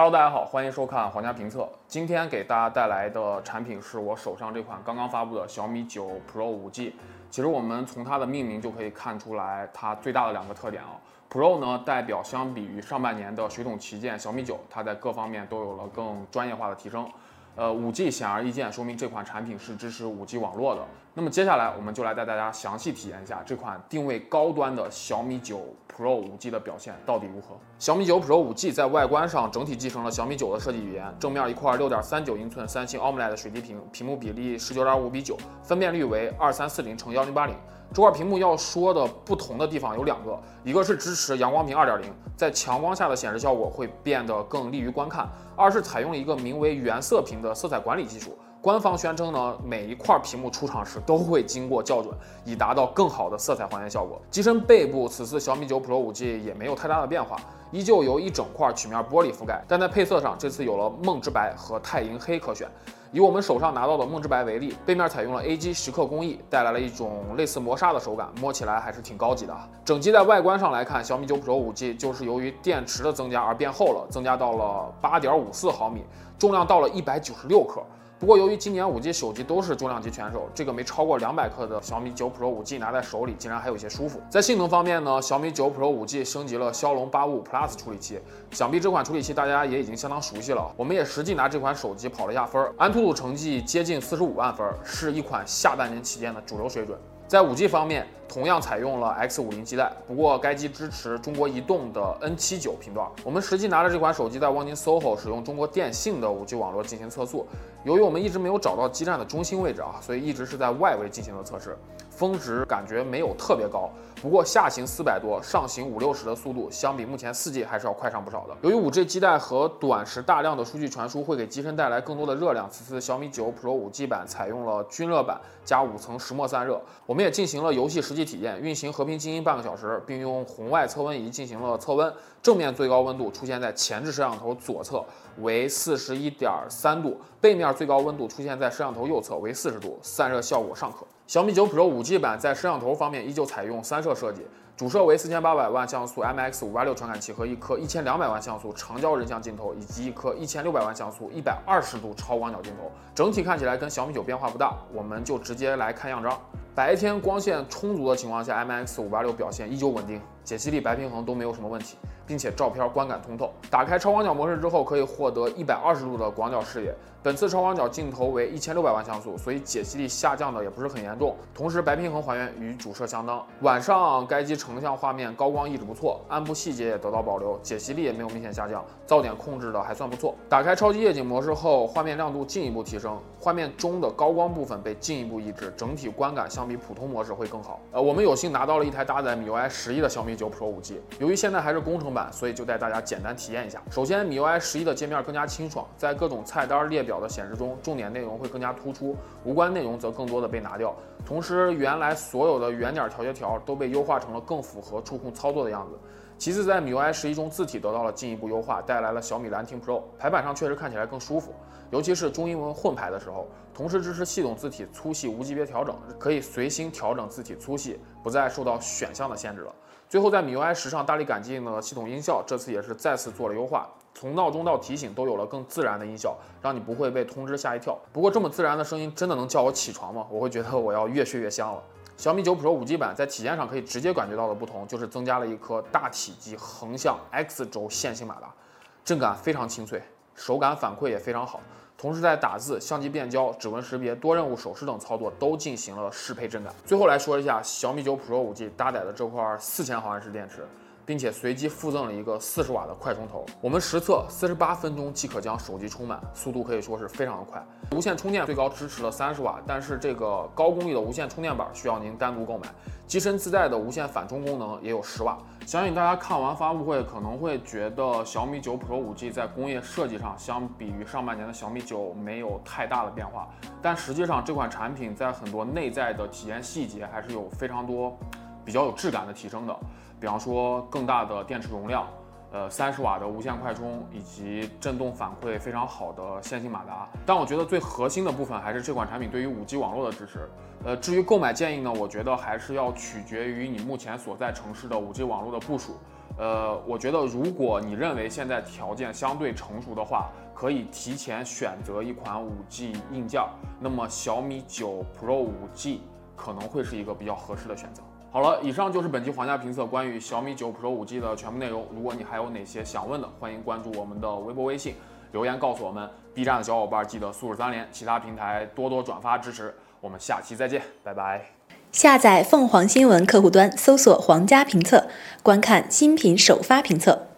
Hello，大家好，欢迎收看皇家评测。今天给大家带来的产品是我手上这款刚刚发布的小米九 Pro 5G。其实我们从它的命名就可以看出来，它最大的两个特点啊。Pro 呢，代表相比于上半年的水桶旗舰小米九，它在各方面都有了更专业化的提升。呃，五 G 显而易见，说明这款产品是支持五 G 网络的。那么接下来我们就来带大家详细体验一下这款定位高端的小米九 Pro 五 G 的表现到底如何。小米九 Pro 五 G 在外观上整体继承了小米九的设计语言，正面一块六点三九英寸三星 AMOLED 水滴屏，屏幕比例十九点五比九，分辨率为二三四零乘幺零八零。这块屏幕要说的不同的地方有两个，一个是支持阳光屏二点零，在强光下的显示效果会变得更利于观看；二是采用了一个名为原色屏的色彩管理技术。官方宣称呢，每一块屏幕出厂时都会经过校准，以达到更好的色彩还原效果。机身背部，此次小米九 Pro 五 G 也没有太大的变化，依旧由一整块曲面玻璃覆盖，但在配色上，这次有了梦之白和钛银黑可选。以我们手上拿到的梦之白为例，背面采用了 A.G 蚀刻工艺，带来了一种类似磨砂的手感，摸起来还是挺高级的。整机在外观上来看，小米九 Pro 五 G 就是由于电池的增加而变厚了，增加到了八点五四毫米，重量到了一百九十六克。不过，由于今年五 G 手机都是重量级选手，这个没超过两百克的小米九 Pro 五 G 拿在手里竟然还有些舒服。在性能方面呢，小米九 Pro 五 G 升级了骁龙八五五 Plus 处理器，想必这款处理器大家也已经相当熟悉了。我们也实际拿这款手机跑了一下分，安兔兔成绩接近四十五万分，是一款下半年旗舰的主流水准。在五 G 方面，同样采用了 X 五零基带，不过该机支持中国移动的 N 七九频段。我们实际拿着这款手机在望京 SOHO 使用中国电信的五 G 网络进行测速。由于我们一直没有找到基站的中心位置啊，所以一直是在外围进行的测试。峰值感觉没有特别高，不过下行四百多，上行五六十的速度，相比目前四 G 还是要快上不少的。由于五 G 基带和短时大量的数据传输会给机身带来更多的热量，此次小米九 Pro 五 G 版采用了均热板加五层石墨散热。我们也进行了游戏实际体验，运行和平精英半个小时，并用红外测温仪进行了测温。正面最高温度出现在前置摄像头左侧，为四十一点三度；背面最高温度出现在摄像头右侧，为四十度，散热效果尚可。小米九 Pro 五 G 版在摄像头方面依旧采用三摄设计，主摄为四千八百万像素 MX 五八六传感器和一颗一千两百万像素长焦人像镜头，以及一颗一千六百万像素一百二十度超广角镜头，整体看起来跟小米九变化不大。我们就直接来看样张。白天光线充足的情况下，MX 五八六表现依旧稳定，解析力、白平衡都没有什么问题。并且照片观感通透，打开超广角模式之后，可以获得一百二十度的广角视野。本次超广角镜头为一千六百万像素，所以解析力下降的也不是很严重。同时白平衡还原与主摄相当。晚上该机成像画面高光一直不错，暗部细节也得到保留，解析力也没有明显下降，噪点控制的还算不错。打开超级夜景模式后，画面亮度进一步提升，画面中的高光部分被进一步抑制，整体观感相比普通模式会更好。呃，我们有幸拿到了一台搭载 MIUI 十一的小米九 Pro 五 G，由于现在还是工程版。所以就带大家简单体验一下。首先，MIUI 十一的界面更加清爽，在各种菜单列表的显示中，重点内容会更加突出，无关内容则更多的被拿掉。同时，原来所有的圆点调节条都被优化成了更符合触控操作的样子。其次，在 MIUI 十一中，字体得到了进一步优化，带来了小米兰亭 Pro，排版上确实看起来更舒服，尤其是中英文混排的时候。同时支持系统字体粗细无级别调整，可以随心调整字体粗细，不再受到选项的限制了。最后，在 MIUI 十上大力改进了系统音效，这次也是再次做了优化，从闹钟到提醒都有了更自然的音效，让你不会被通知吓一跳。不过这么自然的声音真的能叫我起床吗？我会觉得我要越睡越香了。小米九 Pro 五 G 版在体验上可以直接感觉到的不同，就是增加了一颗大体积横向 X 轴线性马达，震感非常清脆，手感反馈也非常好。同时，在打字、相机变焦、指纹识别、多任务手势等操作都进行了适配震感。最后来说一下小米九 Pro 五 G 搭载的这块四千毫安时电池。并且随机附赠了一个四十瓦的快充头，我们实测四十八分钟即可将手机充满，速度可以说是非常的快。无线充电最高支持了三十瓦，但是这个高功率的无线充电板需要您单独购买。机身自带的无线反充功能也有十瓦。相信大家看完发布会可能会觉得小米九 Pro 五 G 在工业设计上相比于上半年的小米九没有太大的变化，但实际上这款产品在很多内在的体验细节还是有非常多比较有质感的提升的。比方说更大的电池容量，呃，三十瓦的无线快充，以及震动反馈非常好的线性马达。但我觉得最核心的部分还是这款产品对于五 G 网络的支持。呃，至于购买建议呢，我觉得还是要取决于你目前所在城市的五 G 网络的部署。呃，我觉得如果你认为现在条件相对成熟的话，可以提前选择一款 5G 硬件，那么小米九 Pro 5G 可能会是一个比较合适的选择。好了，以上就是本期皇家评测关于小米九 Pro 5G 的全部内容。如果你还有哪些想问的，欢迎关注我们的微博、微信留言告诉我们。B 站的小伙伴记得素质三连，其他平台多多转发支持。我们下期再见，拜拜。下载凤凰新闻客户端，搜索“皇家评测”，观看新品首发评测。